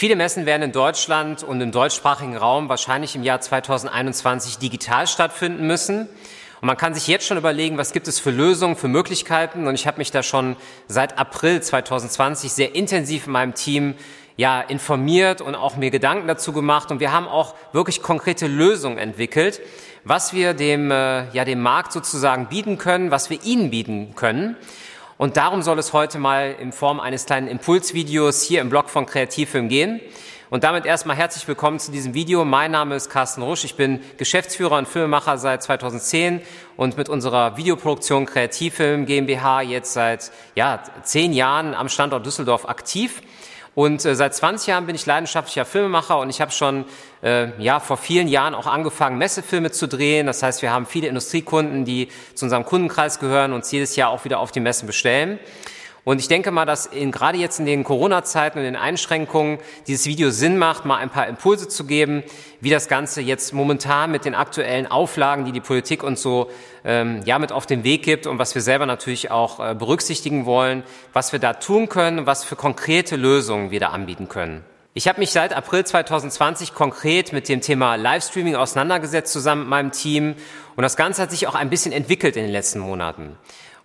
Viele Messen werden in Deutschland und im deutschsprachigen Raum wahrscheinlich im Jahr 2021 digital stattfinden müssen. Und man kann sich jetzt schon überlegen, was gibt es für Lösungen, für Möglichkeiten. Und ich habe mich da schon seit April 2020 sehr intensiv in meinem Team ja, informiert und auch mir Gedanken dazu gemacht. Und wir haben auch wirklich konkrete Lösungen entwickelt, was wir dem, äh, ja, dem Markt sozusagen bieten können, was wir ihnen bieten können. Und darum soll es heute mal in Form eines kleinen Impulsvideos hier im Blog von Kreativfilm gehen. Und damit erstmal herzlich willkommen zu diesem Video. Mein Name ist Carsten Rusch. Ich bin Geschäftsführer und Filmemacher seit 2010 und mit unserer Videoproduktion Kreativfilm GmbH jetzt seit ja, zehn Jahren am Standort Düsseldorf aktiv. Und äh, seit 20 Jahren bin ich leidenschaftlicher Filmemacher und ich habe schon äh, ja vor vielen Jahren auch angefangen, Messefilme zu drehen. Das heißt, wir haben viele Industriekunden, die zu unserem Kundenkreis gehören und uns jedes Jahr auch wieder auf die Messen bestellen. Und ich denke mal, dass in, gerade jetzt in den Corona-Zeiten und den Einschränkungen dieses Video Sinn macht, mal ein paar Impulse zu geben, wie das Ganze jetzt momentan mit den aktuellen Auflagen, die die Politik uns so ähm, ja mit auf den Weg gibt und was wir selber natürlich auch äh, berücksichtigen wollen, was wir da tun können, was für konkrete Lösungen wir da anbieten können. Ich habe mich seit April 2020 konkret mit dem Thema Livestreaming auseinandergesetzt zusammen mit meinem Team und das Ganze hat sich auch ein bisschen entwickelt in den letzten Monaten.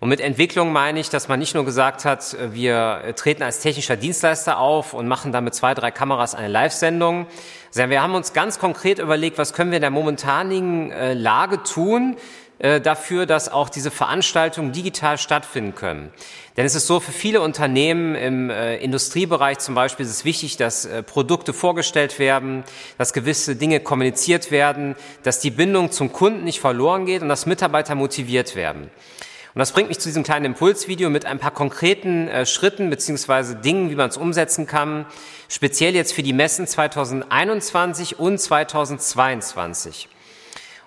Und mit Entwicklung meine ich, dass man nicht nur gesagt hat, wir treten als technischer Dienstleister auf und machen dann mit zwei, drei Kameras eine Live-Sendung, sondern wir haben uns ganz konkret überlegt, was können wir in der momentanigen äh, Lage tun, äh, dafür, dass auch diese Veranstaltungen digital stattfinden können. Denn es ist so, für viele Unternehmen im äh, Industriebereich zum Beispiel ist es wichtig, dass äh, Produkte vorgestellt werden, dass gewisse Dinge kommuniziert werden, dass die Bindung zum Kunden nicht verloren geht und dass Mitarbeiter motiviert werden. Und das bringt mich zu diesem kleinen Impulsvideo mit ein paar konkreten äh, Schritten beziehungsweise Dingen, wie man es umsetzen kann, speziell jetzt für die Messen 2021 und 2022.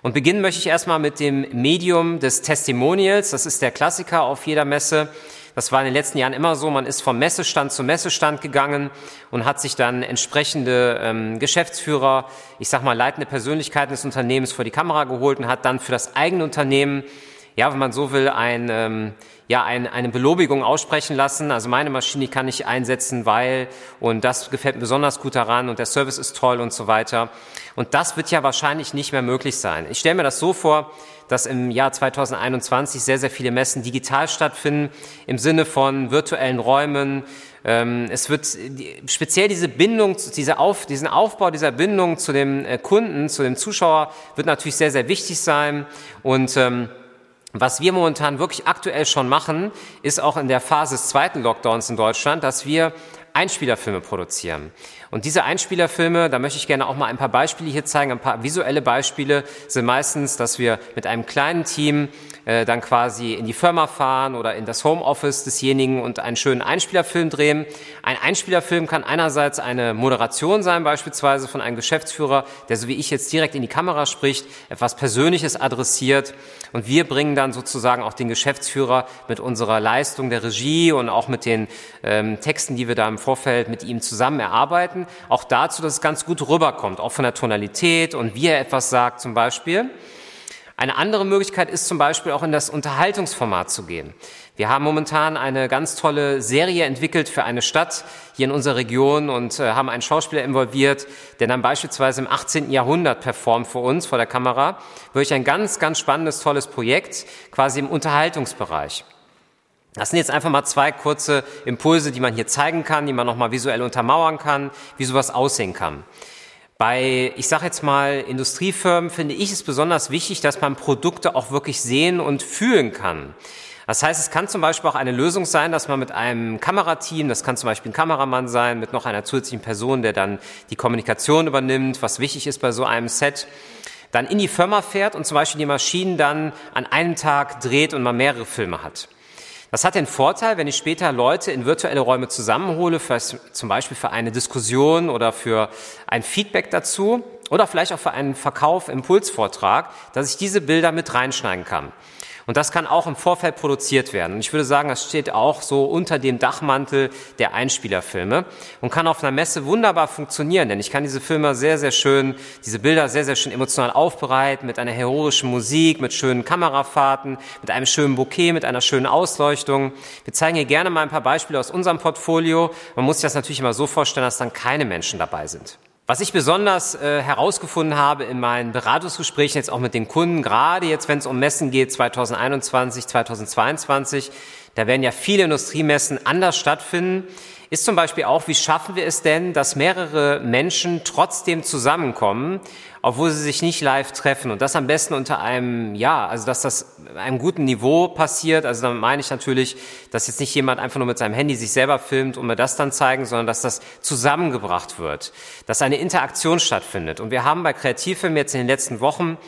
Und beginnen möchte ich erstmal mit dem Medium des Testimonials. Das ist der Klassiker auf jeder Messe. Das war in den letzten Jahren immer so. Man ist vom Messestand zu Messestand gegangen und hat sich dann entsprechende ähm, Geschäftsführer, ich sag mal leitende Persönlichkeiten des Unternehmens vor die Kamera geholt und hat dann für das eigene Unternehmen ja, wenn man so will, ein, ähm, ja, ein, eine Belobigung aussprechen lassen. Also meine Maschine kann ich einsetzen, weil, und das gefällt mir besonders gut daran und der Service ist toll und so weiter. Und das wird ja wahrscheinlich nicht mehr möglich sein. Ich stelle mir das so vor, dass im Jahr 2021 sehr, sehr viele Messen digital stattfinden, im Sinne von virtuellen Räumen. Ähm, es wird speziell diese Bindung, diese Auf, diesen Aufbau dieser Bindung zu dem äh, Kunden, zu dem Zuschauer wird natürlich sehr, sehr wichtig sein. Und ähm, was wir momentan wirklich aktuell schon machen, ist auch in der Phase des zweiten Lockdowns in Deutschland, dass wir Einspielerfilme produzieren. Und diese Einspielerfilme, da möchte ich gerne auch mal ein paar Beispiele hier zeigen. Ein paar visuelle Beispiele sind meistens, dass wir mit einem kleinen Team äh, dann quasi in die Firma fahren oder in das Homeoffice desjenigen und einen schönen Einspielerfilm drehen. Ein Einspielerfilm kann einerseits eine Moderation sein, beispielsweise von einem Geschäftsführer, der so wie ich jetzt direkt in die Kamera spricht, etwas Persönliches adressiert. Und wir bringen dann sozusagen auch den Geschäftsführer mit unserer Leistung der Regie und auch mit den ähm, Texten, die wir da im Vorfeld mit ihm zusammen erarbeiten arbeiten, auch dazu, dass es ganz gut rüberkommt, auch von der Tonalität und wie er etwas sagt zum Beispiel. Eine andere Möglichkeit ist zum Beispiel auch in das Unterhaltungsformat zu gehen. Wir haben momentan eine ganz tolle Serie entwickelt für eine Stadt hier in unserer Region und äh, haben einen Schauspieler involviert, der dann beispielsweise im 18. Jahrhundert performt vor uns, vor der Kamera. Wirklich ein ganz, ganz spannendes, tolles Projekt, quasi im Unterhaltungsbereich. Das sind jetzt einfach mal zwei kurze Impulse, die man hier zeigen kann, die man nochmal visuell untermauern kann, wie sowas aussehen kann. Bei, ich sage jetzt mal, Industriefirmen finde ich es besonders wichtig, dass man Produkte auch wirklich sehen und fühlen kann. Das heißt, es kann zum Beispiel auch eine Lösung sein, dass man mit einem Kamerateam, das kann zum Beispiel ein Kameramann sein, mit noch einer zusätzlichen Person, der dann die Kommunikation übernimmt, was wichtig ist bei so einem Set, dann in die Firma fährt und zum Beispiel die Maschinen dann an einem Tag dreht und man mehrere Filme hat. Das hat den Vorteil, wenn ich später Leute in virtuelle Räume zusammenhole, für, zum Beispiel für eine Diskussion oder für ein Feedback dazu oder vielleicht auch für einen Verkauf, Impulsvortrag, dass ich diese Bilder mit reinschneiden kann. Und das kann auch im Vorfeld produziert werden. Und ich würde sagen, das steht auch so unter dem Dachmantel der Einspielerfilme und kann auf einer Messe wunderbar funktionieren, denn ich kann diese Filme sehr, sehr schön, diese Bilder sehr, sehr schön emotional aufbereiten, mit einer heroischen Musik, mit schönen Kamerafahrten, mit einem schönen Bouquet, mit einer schönen Ausleuchtung. Wir zeigen hier gerne mal ein paar Beispiele aus unserem Portfolio. Man muss sich das natürlich immer so vorstellen, dass dann keine Menschen dabei sind. Was ich besonders äh, herausgefunden habe in meinen Beratungsgesprächen jetzt auch mit den Kunden, gerade jetzt, wenn es um Messen geht, 2021, 2022, da werden ja viele Industriemessen anders stattfinden, ist zum Beispiel auch, wie schaffen wir es denn, dass mehrere Menschen trotzdem zusammenkommen, obwohl sie sich nicht live treffen und das am besten unter einem, ja, also dass das einem guten Niveau passiert. Also damit meine ich natürlich, dass jetzt nicht jemand einfach nur mit seinem Handy sich selber filmt und mir das dann zeigen, sondern dass das zusammengebracht wird, dass eine Interaktion stattfindet. Und wir haben bei Kreativfilm jetzt in den letzten Wochen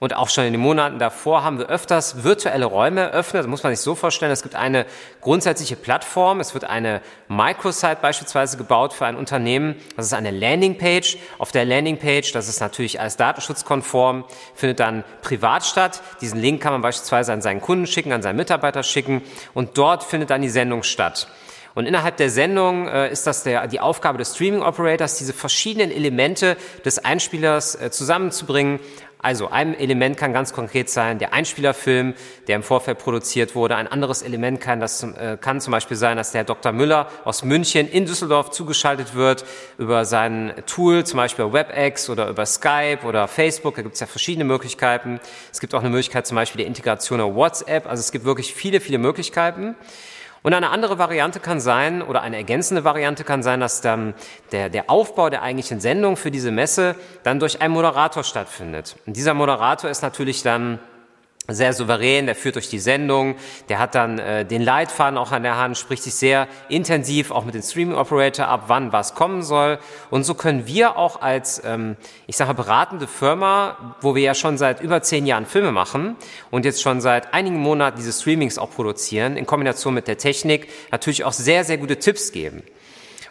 und auch schon in den Monaten davor haben wir öfters virtuelle Räume eröffnet. Das muss man sich so vorstellen. Es gibt eine grundsätzliche Plattform. Es wird eine Microsite beispielsweise gebaut für ein Unternehmen. Das ist eine Landingpage. Auf der Landingpage, das ist natürlich alles datenschutzkonform, findet dann privat statt. Diesen Link kann man beispielsweise an seinen Kunden schicken, an seinen Mitarbeiter schicken. Und dort findet dann die Sendung statt. Und innerhalb der Sendung äh, ist das der, die Aufgabe des Streaming Operators, diese verschiedenen Elemente des Einspielers äh, zusammenzubringen, also ein Element kann ganz konkret sein der Einspielerfilm, der im Vorfeld produziert wurde. Ein anderes Element kann, das, äh, kann zum Beispiel sein, dass der Dr. Müller aus München in Düsseldorf zugeschaltet wird über sein Tool, zum Beispiel WebEx oder über Skype oder Facebook. Da gibt es ja verschiedene Möglichkeiten. Es gibt auch eine Möglichkeit zum Beispiel der Integration auf WhatsApp. Also es gibt wirklich viele, viele Möglichkeiten. Und eine andere Variante kann sein, oder eine ergänzende Variante kann sein, dass dann der, der Aufbau der eigentlichen Sendung für diese Messe dann durch einen Moderator stattfindet. Und dieser Moderator ist natürlich dann sehr souverän, der führt durch die Sendung, der hat dann äh, den Leitfaden auch an der Hand, spricht sich sehr intensiv auch mit dem Streaming Operator ab, wann was kommen soll. Und so können wir auch als, ähm, ich sage beratende Firma, wo wir ja schon seit über zehn Jahren Filme machen und jetzt schon seit einigen Monaten diese Streamings auch produzieren, in Kombination mit der Technik, natürlich auch sehr, sehr gute Tipps geben.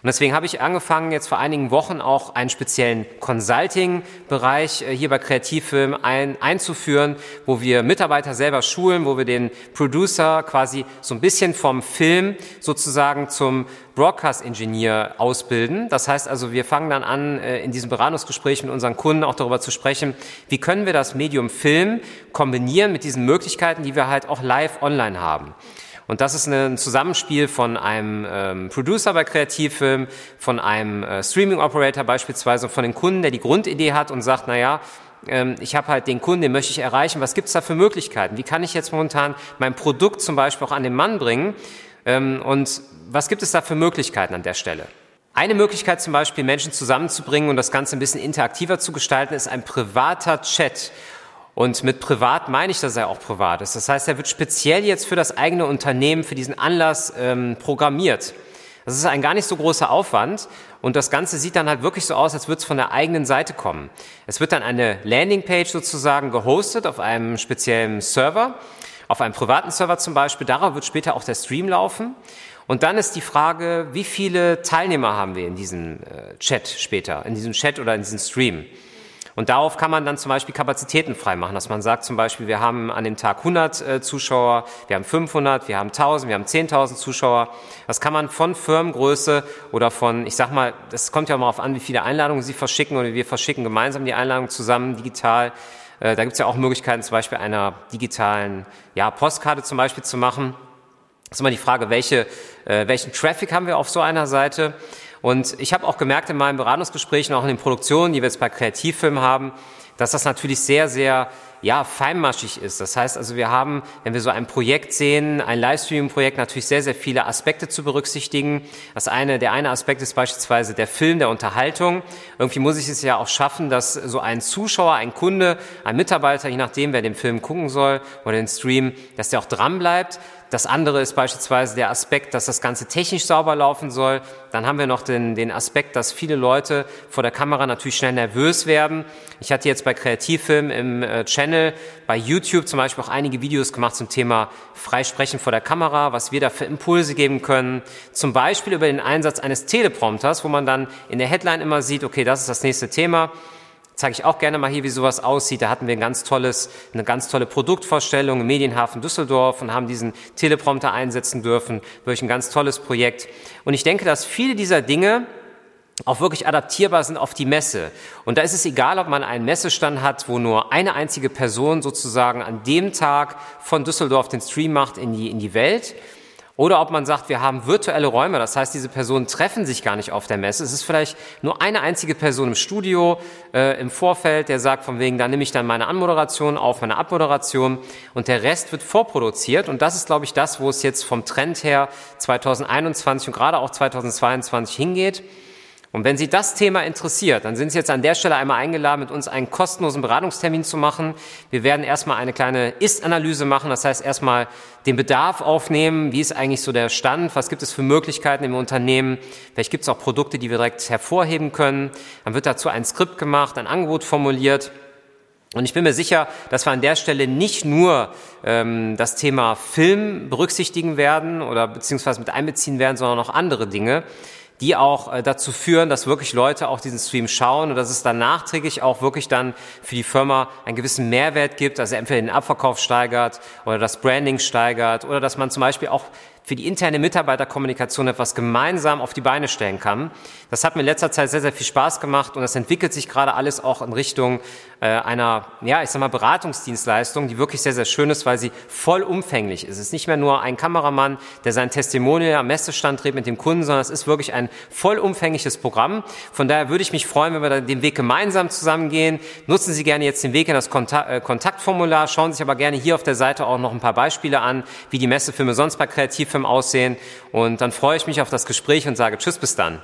Und deswegen habe ich angefangen, jetzt vor einigen Wochen auch einen speziellen Consulting-Bereich äh, hier bei Kreativfilm ein, einzuführen, wo wir Mitarbeiter selber schulen, wo wir den Producer quasi so ein bisschen vom Film sozusagen zum Broadcast-Engineer ausbilden. Das heißt also, wir fangen dann an, äh, in diesem Beratungsgespräch mit unseren Kunden auch darüber zu sprechen, wie können wir das Medium Film kombinieren mit diesen Möglichkeiten, die wir halt auch live online haben. Und das ist ein Zusammenspiel von einem ähm, Producer bei Kreativfilm, von einem äh, Streaming Operator beispielsweise, von dem Kunden, der die Grundidee hat und sagt, na ja, ähm, ich habe halt den Kunden, den möchte ich erreichen. Was gibt es da für Möglichkeiten? Wie kann ich jetzt momentan mein Produkt zum Beispiel auch an den Mann bringen? Ähm, und was gibt es da für Möglichkeiten an der Stelle? Eine Möglichkeit zum Beispiel, Menschen zusammenzubringen und das Ganze ein bisschen interaktiver zu gestalten, ist ein privater Chat. Und mit privat meine ich, dass er auch privat ist. Das heißt, er wird speziell jetzt für das eigene Unternehmen, für diesen Anlass ähm, programmiert. Das ist ein gar nicht so großer Aufwand und das Ganze sieht dann halt wirklich so aus, als würde es von der eigenen Seite kommen. Es wird dann eine Landingpage sozusagen gehostet auf einem speziellen Server, auf einem privaten Server zum Beispiel. Darauf wird später auch der Stream laufen. Und dann ist die Frage, wie viele Teilnehmer haben wir in diesem äh, Chat später, in diesem Chat oder in diesem Stream? Und darauf kann man dann zum Beispiel Kapazitäten freimachen, dass man sagt zum Beispiel, wir haben an dem Tag 100 äh, Zuschauer, wir haben 500, wir haben 1000, wir haben 10.000 Zuschauer. Das kann man von Firmengröße oder von, ich sag mal, das kommt ja mal auf an, wie viele Einladungen Sie verschicken oder wir verschicken gemeinsam die Einladung zusammen digital Äh, da gibt es ja auch Möglichkeiten, zum Beispiel einer digitalen ja, Postkarte zum Beispiel zu machen. Das ist immer die Frage, welche, äh, welchen Traffic haben wir auf so einer Seite? Und ich habe auch gemerkt in meinen Beratungsgesprächen, auch in den Produktionen, die wir jetzt bei Kreativfilmen haben, dass das natürlich sehr, sehr ja, feinmaschig ist. Das heißt also, wir haben, wenn wir so ein Projekt sehen, ein Livestreaming-Projekt, natürlich sehr, sehr viele Aspekte zu berücksichtigen. Das eine, der eine Aspekt ist beispielsweise der Film, der Unterhaltung. Irgendwie muss ich es ja auch schaffen, dass so ein Zuschauer, ein Kunde, ein Mitarbeiter, je nachdem, wer den Film gucken soll oder den Stream, dass der auch dran bleibt. Das andere ist beispielsweise der Aspekt, dass das Ganze technisch sauber laufen soll. Dann haben wir noch den, den Aspekt, dass viele Leute vor der Kamera natürlich schnell nervös werden. Ich hatte jetzt bei Kreativfilm im äh, Channel bei YouTube zum Beispiel auch einige Videos gemacht zum Thema Freisprechen vor der Kamera, was wir da für Impulse geben können. Zum Beispiel über den Einsatz eines Teleprompters, wo man dann in der Headline immer sieht, okay, das ist das nächste Thema zeige ich auch gerne mal hier, wie sowas aussieht. Da hatten wir ein ganz tolles, eine ganz tolle Produktvorstellung im Medienhafen Düsseldorf und haben diesen Teleprompter einsetzen dürfen. Durch ein ganz tolles Projekt. Und ich denke, dass viele dieser Dinge auch wirklich adaptierbar sind auf die Messe. Und da ist es egal, ob man einen Messestand hat, wo nur eine einzige Person sozusagen an dem Tag von Düsseldorf den Stream macht in die, in die Welt oder ob man sagt, wir haben virtuelle Räume, das heißt, diese Personen treffen sich gar nicht auf der Messe. Es ist vielleicht nur eine einzige Person im Studio, äh, im Vorfeld, der sagt von wegen, da nehme ich dann meine Anmoderation auf, meine Abmoderation und der Rest wird vorproduziert. Und das ist, glaube ich, das, wo es jetzt vom Trend her 2021 und gerade auch 2022 hingeht. Und wenn Sie das Thema interessiert, dann sind Sie jetzt an der Stelle einmal eingeladen, mit uns einen kostenlosen Beratungstermin zu machen. Wir werden erstmal eine kleine Ist-Analyse machen, das heißt erstmal den Bedarf aufnehmen, wie ist eigentlich so der Stand, was gibt es für Möglichkeiten im Unternehmen, vielleicht gibt es auch Produkte, die wir direkt hervorheben können. Dann wird dazu ein Skript gemacht, ein Angebot formuliert. Und ich bin mir sicher, dass wir an der Stelle nicht nur ähm, das Thema Film berücksichtigen werden oder beziehungsweise mit einbeziehen werden, sondern auch andere Dinge die auch äh, dazu führen, dass wirklich Leute auch diesen Stream schauen und dass es dann nachträglich auch wirklich dann für die Firma einen gewissen Mehrwert gibt, also entweder den Abverkauf steigert oder das Branding steigert oder dass man zum Beispiel auch für die interne Mitarbeiterkommunikation etwas gemeinsam auf die Beine stellen kann. Das hat mir in letzter Zeit sehr, sehr viel Spaß gemacht und das entwickelt sich gerade alles auch in Richtung äh, einer, ja, ich sag mal, Beratungsdienstleistung, die wirklich sehr, sehr schön ist, weil sie vollumfänglich ist. Es ist nicht mehr nur ein Kameramann, der sein Testimonial am Messestand dreht mit dem Kunden, sondern es ist wirklich ein vollumfängliches Programm. Von daher würde ich mich freuen, wenn wir den Weg gemeinsam zusammengehen. Nutzen Sie gerne jetzt den Weg in das äh, Kontaktformular, schauen Sie sich aber gerne hier auf der Seite auch noch ein paar Beispiele an, wie die Messefilme sonst bei Kreativfilmen aussehen. Und dann freue ich mich auf das Gespräch und sage Tschüss, bis dann.